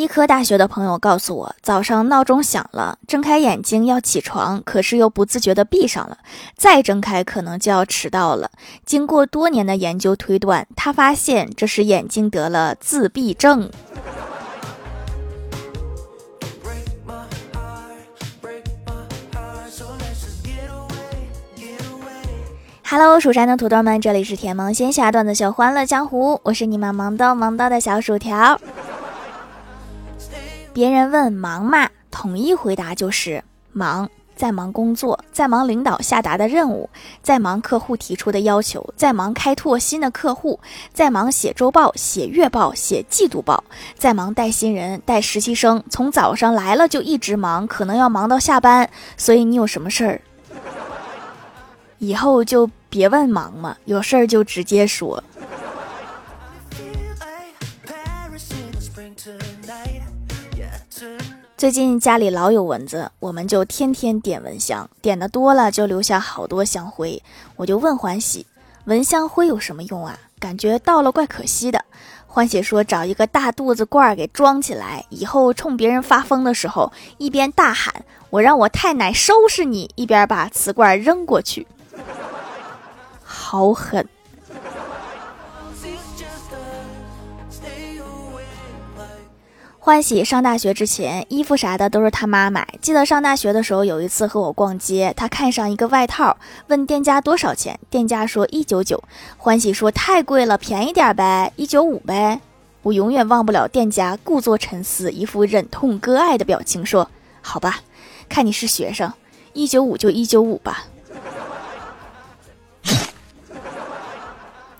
医科大学的朋友告诉我，早上闹钟响了，睁开眼睛要起床，可是又不自觉地闭上了，再睁开可能就要迟到了。经过多年的研究推断，他发现这是眼睛得了自闭症。Hello，蜀山的土豆们，这里是甜萌仙侠段子秀欢乐江湖，我是你们萌到萌到的小薯条。别人问忙吗？统一回答就是忙，在忙工作，在忙领导下达的任务，在忙客户提出的要求，在忙开拓新的客户，在忙写周报、写月报、写季度报，在忙带新人、带实习生，从早上来了就一直忙，可能要忙到下班。所以你有什么事儿，以后就别问忙嘛，有事儿就直接说。最近家里老有蚊子，我们就天天点蚊香，点的多了就留下好多香灰。我就问欢喜，蚊香灰有什么用啊？感觉倒了怪可惜的。欢喜说，找一个大肚子罐儿给装起来，以后冲别人发疯的时候，一边大喊“我让我太奶收拾你”，一边把瓷罐扔过去，好狠。欢喜上大学之前，衣服啥的都是他妈买。记得上大学的时候，有一次和我逛街，他看上一个外套，问店家多少钱，店家说一九九。欢喜说太贵了，便宜点呗，一九五呗。我永远忘不了店家故作沉思，一副忍痛割爱的表情，说好吧，看你是学生，一九五就一九五吧，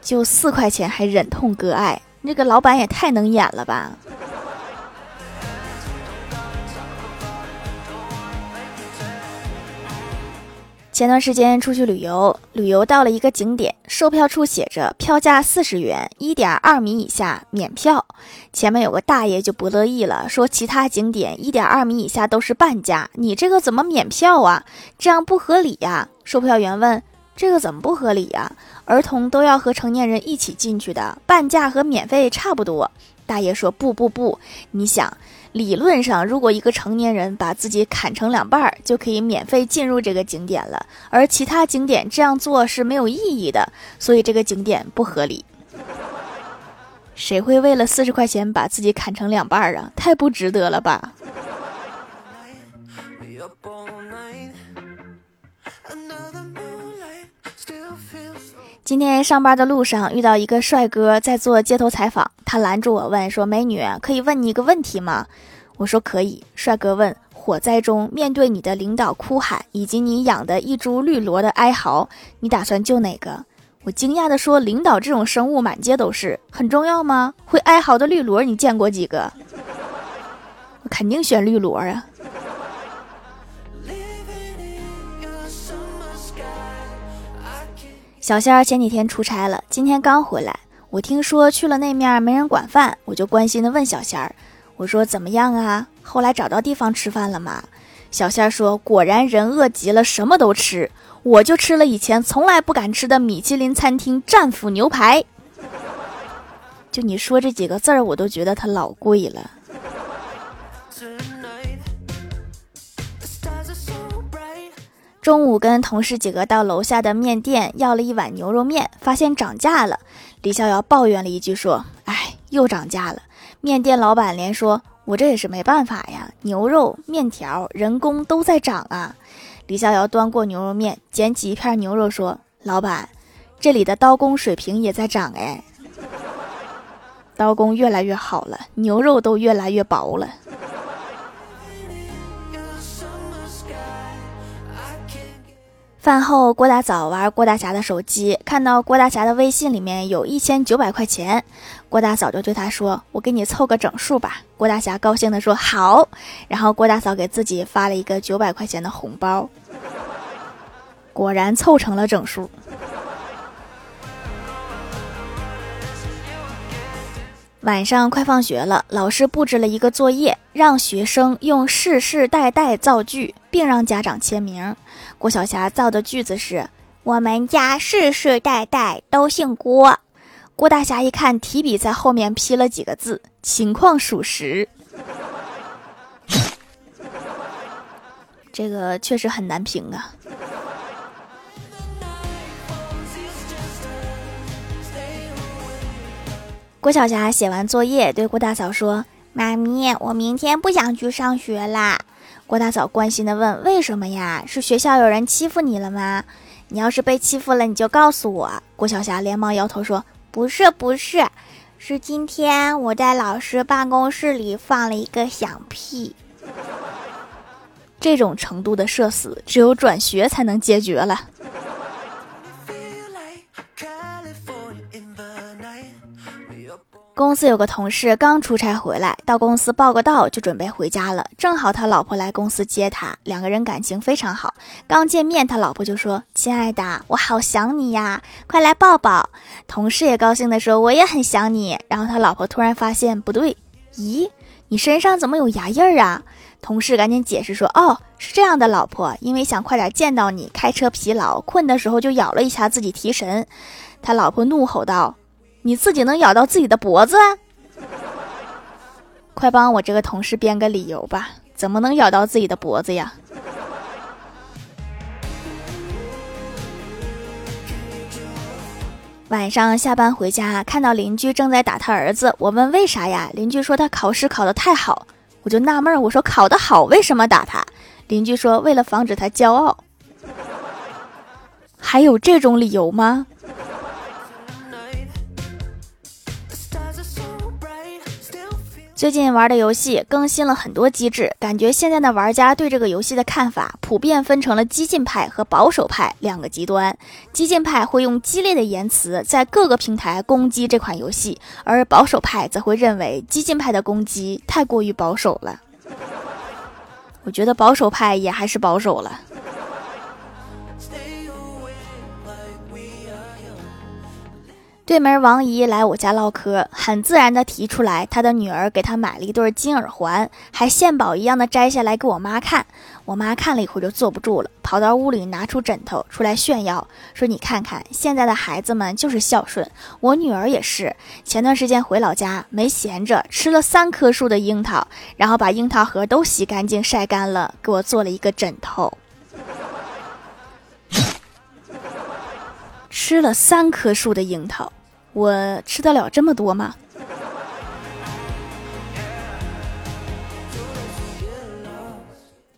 就四块钱还忍痛割爱，那个老板也太能演了吧。前段时间出去旅游，旅游到了一个景点，售票处写着票价四十元，一点二米以下免票。前面有个大爷就不乐意了，说其他景点一点二米以下都是半价，你这个怎么免票啊？这样不合理呀！售票员问：“这个怎么不合理呀？儿童都要和成年人一起进去的，半价和免费差不多。”大爷说：“不不不，你想。”理论上，如果一个成年人把自己砍成两半儿，就可以免费进入这个景点了。而其他景点这样做是没有意义的，所以这个景点不合理。谁会为了四十块钱把自己砍成两半儿啊？太不值得了吧！今天上班的路上遇到一个帅哥在做街头采访，他拦住我问说：“美女，可以问你一个问题吗？”我说：“可以。”帅哥问：“火灾中面对你的领导哭喊，以及你养的一株绿萝的哀嚎，你打算救哪个？”我惊讶地说：“领导这种生物满街都是，很重要吗？会哀嚎的绿萝你见过几个？我肯定选绿萝啊。”小仙儿前几天出差了，今天刚回来。我听说去了那面没人管饭，我就关心的问小仙儿：“我说怎么样啊？后来找到地方吃饭了吗？”小仙儿说：“果然人饿极了什么都吃，我就吃了以前从来不敢吃的米其林餐厅战斧牛排。”就你说这几个字儿，我都觉得它老贵了。中午跟同事几个到楼下的面店要了一碗牛肉面，发现涨价了。李逍遥抱怨了一句说：“哎，又涨价了。”面店老板连说：“我这也是没办法呀，牛肉、面条、人工都在涨啊。”李逍遥端过牛肉面，捡起一片牛肉说：“老板，这里的刀工水平也在涨哎，刀工越来越好了，牛肉都越来越薄了。”饭后，郭大嫂玩郭大侠的手机，看到郭大侠的微信里面有一千九百块钱，郭大嫂就对他说：“我给你凑个整数吧。”郭大侠高兴地说：“好。”然后郭大嫂给自己发了一个九百块钱的红包，果然凑成了整数。晚上快放学了老师布置了一个作业让学生用世世代代造句并让家长签名。郭晓霞造的句子是我们家世世代代都姓郭郭大侠一看提笔在后面批了几个字情况属实。这个确实很难评啊。郭晓霞写完作业，对郭大嫂说：“妈咪，我明天不想去上学啦。”郭大嫂关心的问：“为什么呀？是学校有人欺负你了吗？你要是被欺负了，你就告诉我。”郭晓霞连忙摇头说：“不是，不是，是今天我在老师办公室里放了一个响屁。这种程度的社死，只有转学才能解决了。”公司有个同事刚出差回来，到公司报个到就准备回家了。正好他老婆来公司接他，两个人感情非常好。刚见面，他老婆就说：“亲爱的，我好想你呀，快来抱抱。”同事也高兴地说：“我也很想你。”然后他老婆突然发现不对，咦，你身上怎么有牙印儿啊？同事赶紧解释说：“哦，是这样的，老婆，因为想快点见到你，开车疲劳，困的时候就咬了一下自己提神。”他老婆怒吼道。你自己能咬到自己的脖子？快帮我这个同事编个理由吧！怎么能咬到自己的脖子呀？晚上下班回家，看到邻居正在打他儿子，我问为啥呀？邻居说他考试考得太好，我就纳闷，我说考得好为什么打他？邻居说为了防止他骄傲。还有这种理由吗？最近玩的游戏更新了很多机制，感觉现在的玩家对这个游戏的看法普遍分成了激进派和保守派两个极端。激进派会用激烈的言辞在各个平台攻击这款游戏，而保守派则会认为激进派的攻击太过于保守了。我觉得保守派也还是保守了。对门王姨来我家唠嗑，很自然的提出来，她的女儿给她买了一对金耳环，还献宝一样的摘下来给我妈看。我妈看了一会儿就坐不住了，跑到屋里拿出枕头出来炫耀，说：“你看看现在的孩子们就是孝顺，我女儿也是。前段时间回老家没闲着，吃了三棵树的樱桃，然后把樱桃核都洗干净晒干了，给我做了一个枕头。”吃了三棵树的樱桃。我吃得了这么多吗？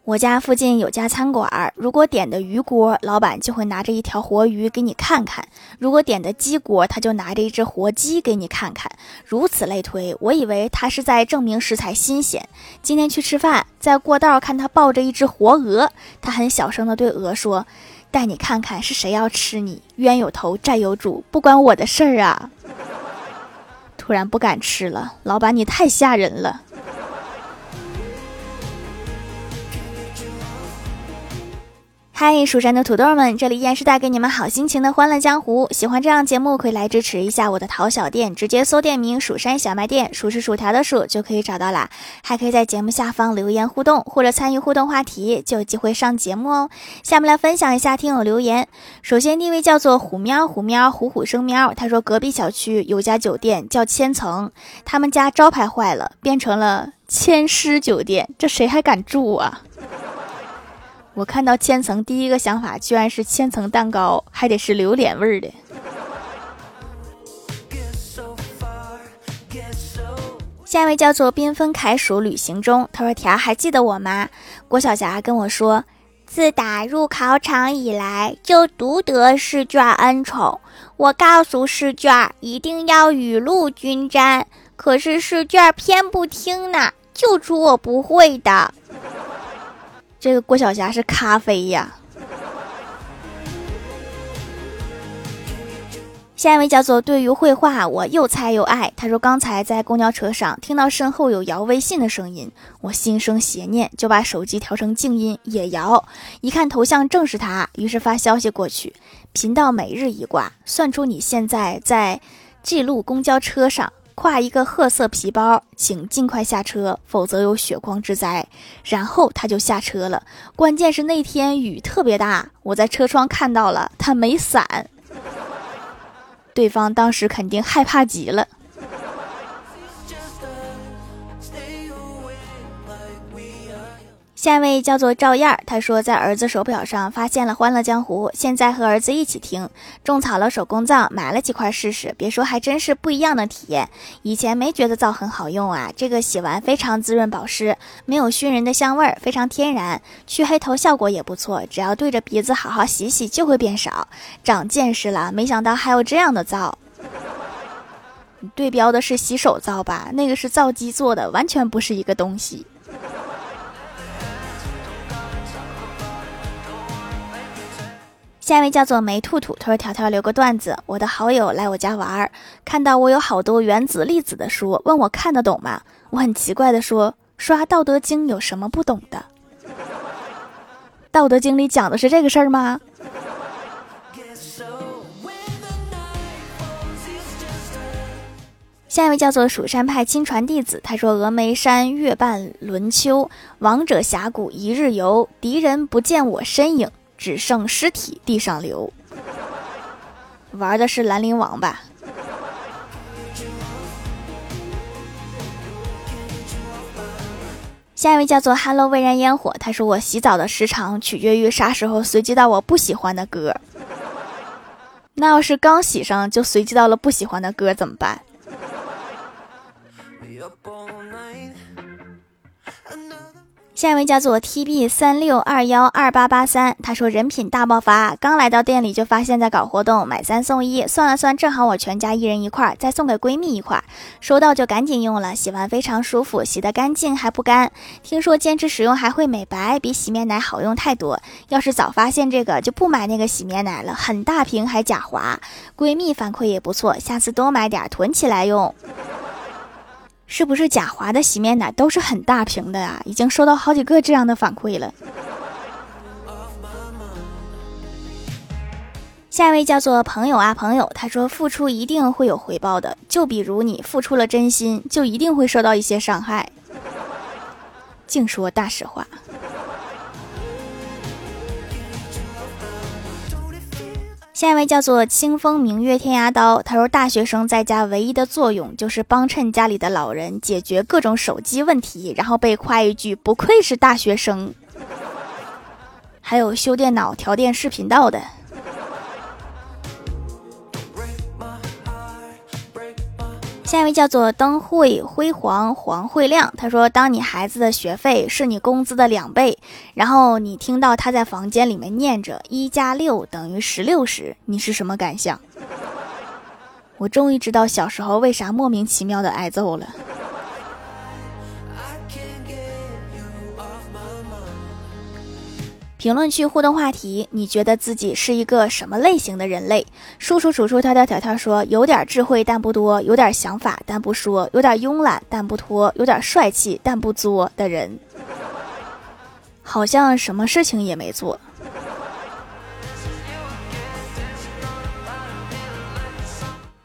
我家附近有家餐馆，如果点的鱼锅，老板就会拿着一条活鱼给你看看；如果点的鸡锅，他就拿着一只活鸡给你看看。如此类推，我以为他是在证明食材新鲜。今天去吃饭，在过道看他抱着一只活鹅，他很小声的对鹅说。带你看看是谁要吃你，冤有头债有主，不关我的事儿啊！突然不敢吃了，老板你太吓人了。嗨，蜀山的土豆们，这里依然是带给你们好心情的欢乐江湖。喜欢这样节目，可以来支持一下我的淘小店，直接搜店名“蜀山小卖店”，数是薯条的数就可以找到啦。还可以在节目下方留言互动，或者参与互动话题，就有机会上节目哦。下面来分享一下听友留言。首先第一位叫做虎喵虎喵虎虎生喵，他说隔壁小区有家酒店叫千层，他们家招牌坏了，变成了千狮酒店，这谁还敢住啊？我看到千层，第一个想法居然是千层蛋糕，还得是榴莲味儿的。下一位叫做缤纷凯鼠旅行中，他说：“条还记得我吗？”郭晓霞跟我说：“自打入考场以来，就独得试卷恩宠。我告诉试卷一定要雨露均沾，可是试卷偏不听呢，就出我不会的。”这个郭晓霞是咖啡呀。下一位叫做对于绘画，我又猜又爱。他说刚才在公交车上听到身后有摇微信的声音，我心生邪念，就把手机调成静音也摇。一看头像正是他，于是发消息过去，频道每日一卦，算出你现在在记录公交车上。挎一个褐色皮包，请尽快下车，否则有血光之灾。然后他就下车了。关键是那天雨特别大，我在车窗看到了他没伞。对方当时肯定害怕极了。下一位叫做赵燕儿，他说在儿子手表上发现了《欢乐江湖》，现在和儿子一起听，种草了手工皂，买了几块试试，别说还真是不一样的体验。以前没觉得皂很好用啊，这个洗完非常滋润保湿，没有熏人的香味儿，非常天然，去黑头效果也不错。只要对着鼻子好好洗洗，就会变少。长见识了，没想到还有这样的皂。对标的是洗手皂吧？那个是皂基做的，完全不是一个东西。下一位叫做梅兔兔，他说：“条条留个段子，我的好友来我家玩儿，看到我有好多原子粒子的书，问我看得懂吗？我很奇怪的说：刷《道德经》有什么不懂的？《道德经》里讲的是这个事儿吗？”下一位叫做蜀山派亲传弟子，他说：“峨眉山月半轮秋，王者峡谷一日游，敌人不见我身影。”只剩尸体地上流，玩的是兰陵王吧？下一位叫做 Hello 未燃烟火，他说我洗澡的时长取决于啥时候随机到我不喜欢的歌。那要是刚洗上就随机到了不喜欢的歌怎么办？下一位叫做 T B 三六二幺二八八三，他说人品大爆发，刚来到店里就发现在搞活动，买三送一，算了算正好我全家一人一块儿，再送给闺蜜一块儿，收到就赶紧用了，洗完非常舒服，洗得干净还不干，听说坚持使用还会美白，比洗面奶好用太多，要是早发现这个就不买那个洗面奶了，很大瓶还假滑，闺蜜反馈也不错，下次多买点囤起来用。是不是假滑的洗面奶都是很大瓶的啊？已经收到好几个这样的反馈了。下一位叫做朋友啊朋友，他说付出一定会有回报的，就比如你付出了真心，就一定会受到一些伤害。净说大实话。下一位叫做清风明月天涯刀，他说大学生在家唯一的作用就是帮衬家里的老人解决各种手机问题，然后被夸一句不愧是大学生。还有修电脑、调电视频道的。下一位叫做灯会辉煌黄慧亮，他说：“当你孩子的学费是你工资的两倍，然后你听到他在房间里面念着一加六等于十六时，你是什么感想？” 我终于知道小时候为啥莫名其妙的挨揍了。评论区互动话题：你觉得自己是一个什么类型的人类？叔叔、楚楚、条条、条条说：有点智慧但不多，有点想法但不说，有点慵懒但不拖，有点帅气但不作的人。好像什么事情也没做。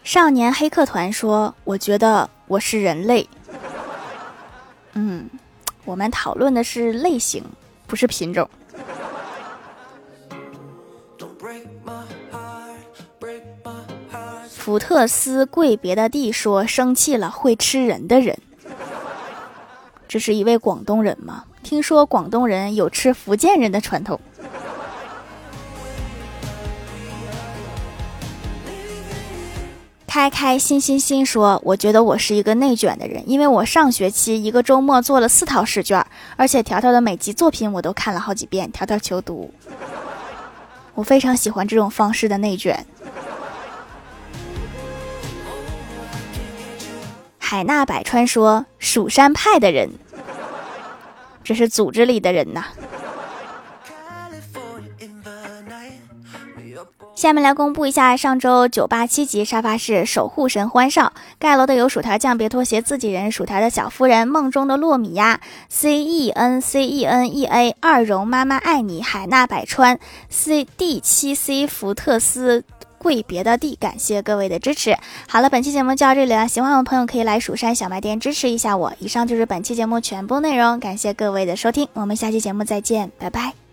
少年黑客团说：我觉得我是人类。嗯，我们讨论的是类型，不是品种。福特斯跪别的地说生气了会吃人的人，这是一位广东人吗？听说广东人有吃福建人的传统。开开心心心说，我觉得我是一个内卷的人，因为我上学期一个周末做了四套试卷，而且条条的每集作品我都看了好几遍，条条求读。我非常喜欢这种方式的内卷。海纳百川说：“蜀山派的人，这是组织里的人呐。”下面来公布一下上周九八七级沙发是守护神欢少盖楼的有薯条酱别拖鞋自己人薯条的小夫人梦中的糯米鸭 C E N C E N E A 二荣妈妈爱你海纳百川 C D 七 C 福特斯。贵别的地，感谢各位的支持。好了，本期节目就到这里了，喜欢我的朋友可以来蜀山小卖店支持一下我。以上就是本期节目全部内容，感谢各位的收听，我们下期节目再见，拜拜。